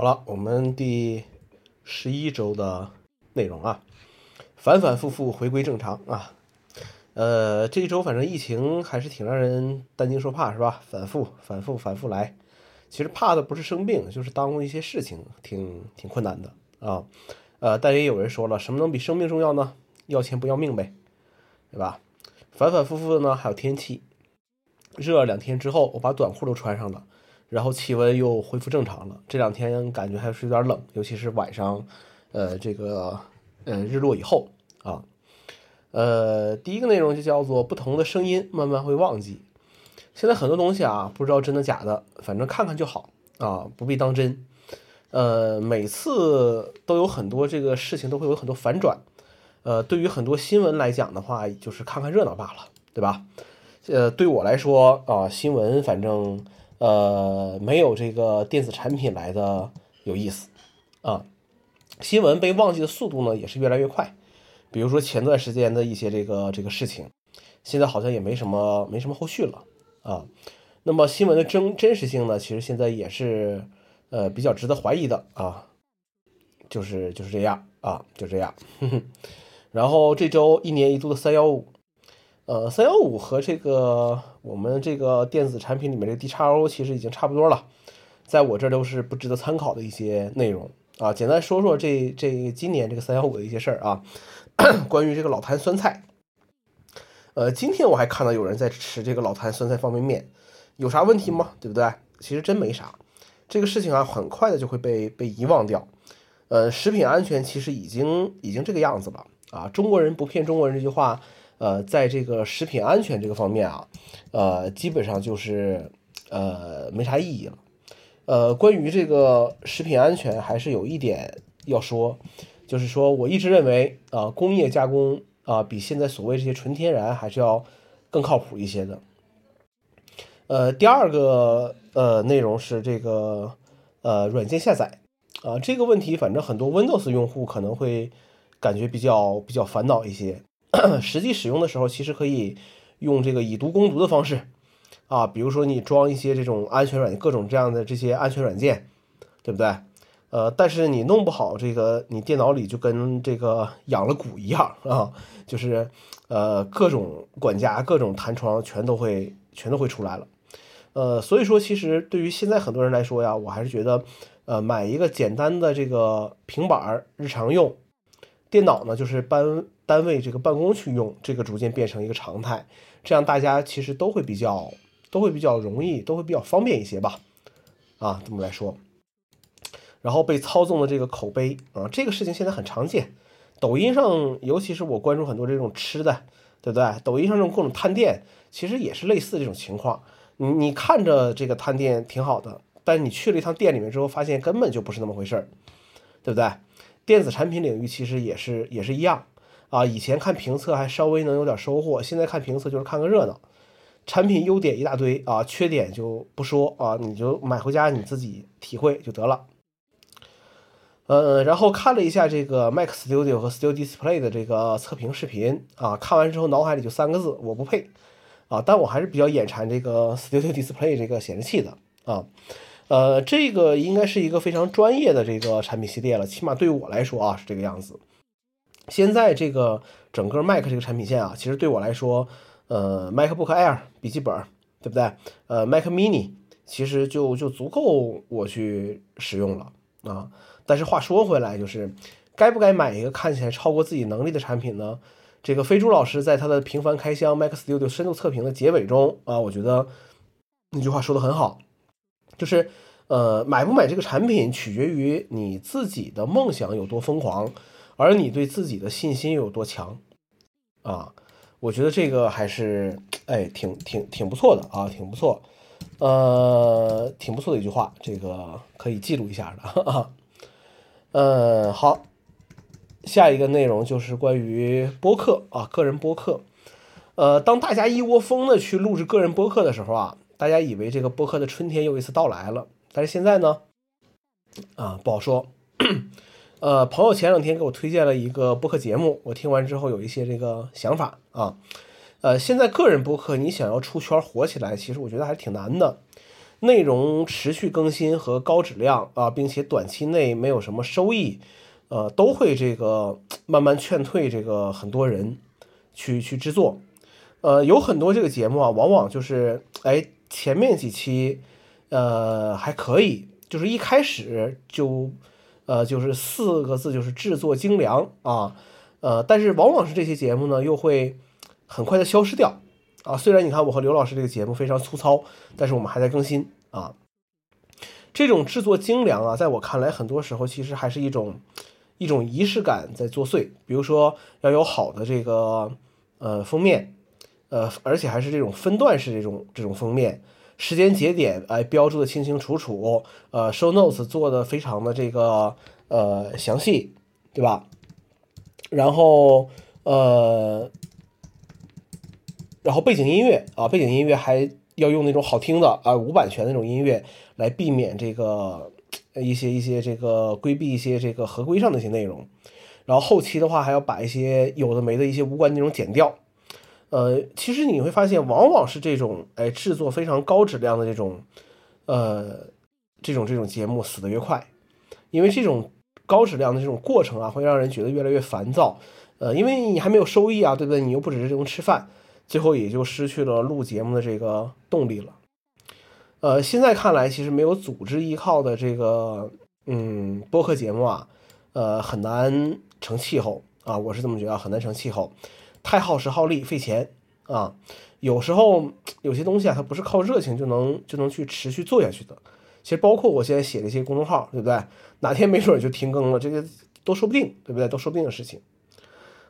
好了，我们第十一周的内容啊，反反复复回归正常啊。呃，这一周反正疫情还是挺让人担惊受怕，是吧？反复、反复、反复来。其实怕的不是生病，就是耽误一些事情，挺挺困难的啊。呃，但也有人说了，什么能比生命重要呢？要钱不要命呗，对吧？反反复复的呢，还有天气，热两天之后，我把短裤都穿上了。然后气温又恢复正常了，这两天感觉还是有点冷，尤其是晚上，呃，这个呃日落以后啊，呃，第一个内容就叫做不同的声音慢慢会忘记。现在很多东西啊，不知道真的假的，反正看看就好啊，不必当真。呃，每次都有很多这个事情都会有很多反转，呃，对于很多新闻来讲的话，就是看看热闹罢了，对吧？呃，对我来说啊，新闻反正。呃，没有这个电子产品来的有意思啊。新闻被忘记的速度呢，也是越来越快。比如说前段时间的一些这个这个事情，现在好像也没什么没什么后续了啊。那么新闻的真真实性呢，其实现在也是呃比较值得怀疑的啊。就是就是这样啊，就这样。然后这周一年一度的三幺五。呃，三幺五和这个我们这个电子产品里面这个 D 叉 O 其实已经差不多了，在我这都是不值得参考的一些内容啊。简单说说这这今年这个三幺五的一些事儿啊，关于这个老坛酸菜。呃，今天我还看到有人在吃这个老坛酸菜方便面，有啥问题吗？对不对？其实真没啥，这个事情啊，很快的就会被被遗忘掉。呃，食品安全其实已经已经这个样子了啊，中国人不骗中国人这句话。呃，在这个食品安全这个方面啊，呃，基本上就是呃没啥意义了。呃，关于这个食品安全，还是有一点要说，就是说我一直认为啊，工业加工啊，比现在所谓这些纯天然还是要更靠谱一些的。呃，第二个呃内容是这个呃软件下载啊，这个问题反正很多 Windows 用户可能会感觉比较比较烦恼一些。实际使用的时候，其实可以用这个以毒攻毒的方式啊，比如说你装一些这种安全软件，各种这样的这些安全软件，对不对？呃，但是你弄不好这个，你电脑里就跟这个养了蛊一样啊，就是呃各种管家、各种弹窗全都会全都会出来了。呃，所以说其实对于现在很多人来说呀，我还是觉得呃买一个简单的这个平板儿日常用，电脑呢就是搬。单位这个办公去用，这个逐渐变成一个常态，这样大家其实都会比较都会比较容易，都会比较方便一些吧，啊，这么来说。然后被操纵的这个口碑啊，这个事情现在很常见。抖音上，尤其是我关注很多这种吃的，对不对？抖音上这种各种探店，其实也是类似这种情况。你你看着这个探店挺好的，但你去了一趟店里面之后，发现根本就不是那么回事儿，对不对？电子产品领域其实也是也是一样。啊，以前看评测还稍微能有点收获，现在看评测就是看个热闹。产品优点一大堆啊，缺点就不说啊，你就买回家你自己体会就得了。呃，然后看了一下这个 Mac Studio 和 Studio Display 的这个测评视频啊，看完之后脑海里就三个字：我不配啊！但我还是比较眼馋这个 Studio Display 这个显示器的啊。呃，这个应该是一个非常专业的这个产品系列了，起码对于我来说啊是这个样子。现在这个整个 Mac 这个产品线啊，其实对我来说，呃，MacBook Air 笔记本，对不对？呃，Mac Mini 其实就就足够我去使用了啊。但是话说回来，就是该不该买一个看起来超过自己能力的产品呢？这个飞猪老师在他的频繁开箱 Mac Studio 深度测评的结尾中啊，我觉得那句话说的很好，就是呃，买不买这个产品取决于你自己的梦想有多疯狂。而你对自己的信心又有多强啊？我觉得这个还是哎，挺挺挺不错的啊，挺不错，呃，挺不错的一句话，这个可以记录一下的啊。嗯，好，下一个内容就是关于播客啊，个人播客。呃，当大家一窝蜂的去录制个人播客的时候啊，大家以为这个播客的春天又一次到来了，但是现在呢，啊，不好说。呃，朋友前两天给我推荐了一个播客节目，我听完之后有一些这个想法啊。呃，现在个人播客你想要出圈火起来，其实我觉得还是挺难的。内容持续更新和高质量啊，并且短期内没有什么收益，呃，都会这个慢慢劝退这个很多人去去制作。呃，有很多这个节目啊，往往就是哎前面几期呃还可以，就是一开始就呃就是四个字就是制作精良啊，呃，但是往往是这些节目呢又会很快的消失掉。啊，虽然你看我和刘老师这个节目非常粗糙，但是我们还在更新啊。这种制作精良啊，在我看来，很多时候其实还是一种一种仪式感在作祟。比如说要有好的这个呃封面，呃，而且还是这种分段式这种这种封面，时间节点哎标注的清清楚楚，呃，show notes 做的非常的这个呃详细，对吧？然后呃。然后背景音乐啊，背景音乐还要用那种好听的啊，无版权那种音乐，来避免这个一些一些这个规避一些这个合规上的一些内容。然后后期的话，还要把一些有的没的一些无关内容剪掉。呃，其实你会发现，往往是这种哎制作非常高质量的这种呃这种这种节目死的越快，因为这种高质量的这种过程啊，会让人觉得越来越烦躁。呃，因为你还没有收益啊，对不对？你又不只是这种吃饭。最后也就失去了录节目的这个动力了。呃，现在看来，其实没有组织依靠的这个嗯播客节目啊，呃，很难成气候啊，我是这么觉得，很难成气候，太耗时耗力费钱啊。有时候有些东西啊，它不是靠热情就能就能去持续做下去的。其实包括我现在写的一些公众号，对不对？哪天没准就停更了，这个都说不定，对不对？都说不定的事情。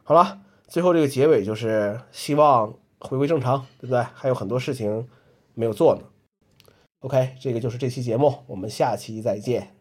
好了，最后这个结尾就是希望。回归正常，对不对？还有很多事情没有做呢。OK，这个就是这期节目，我们下期再见。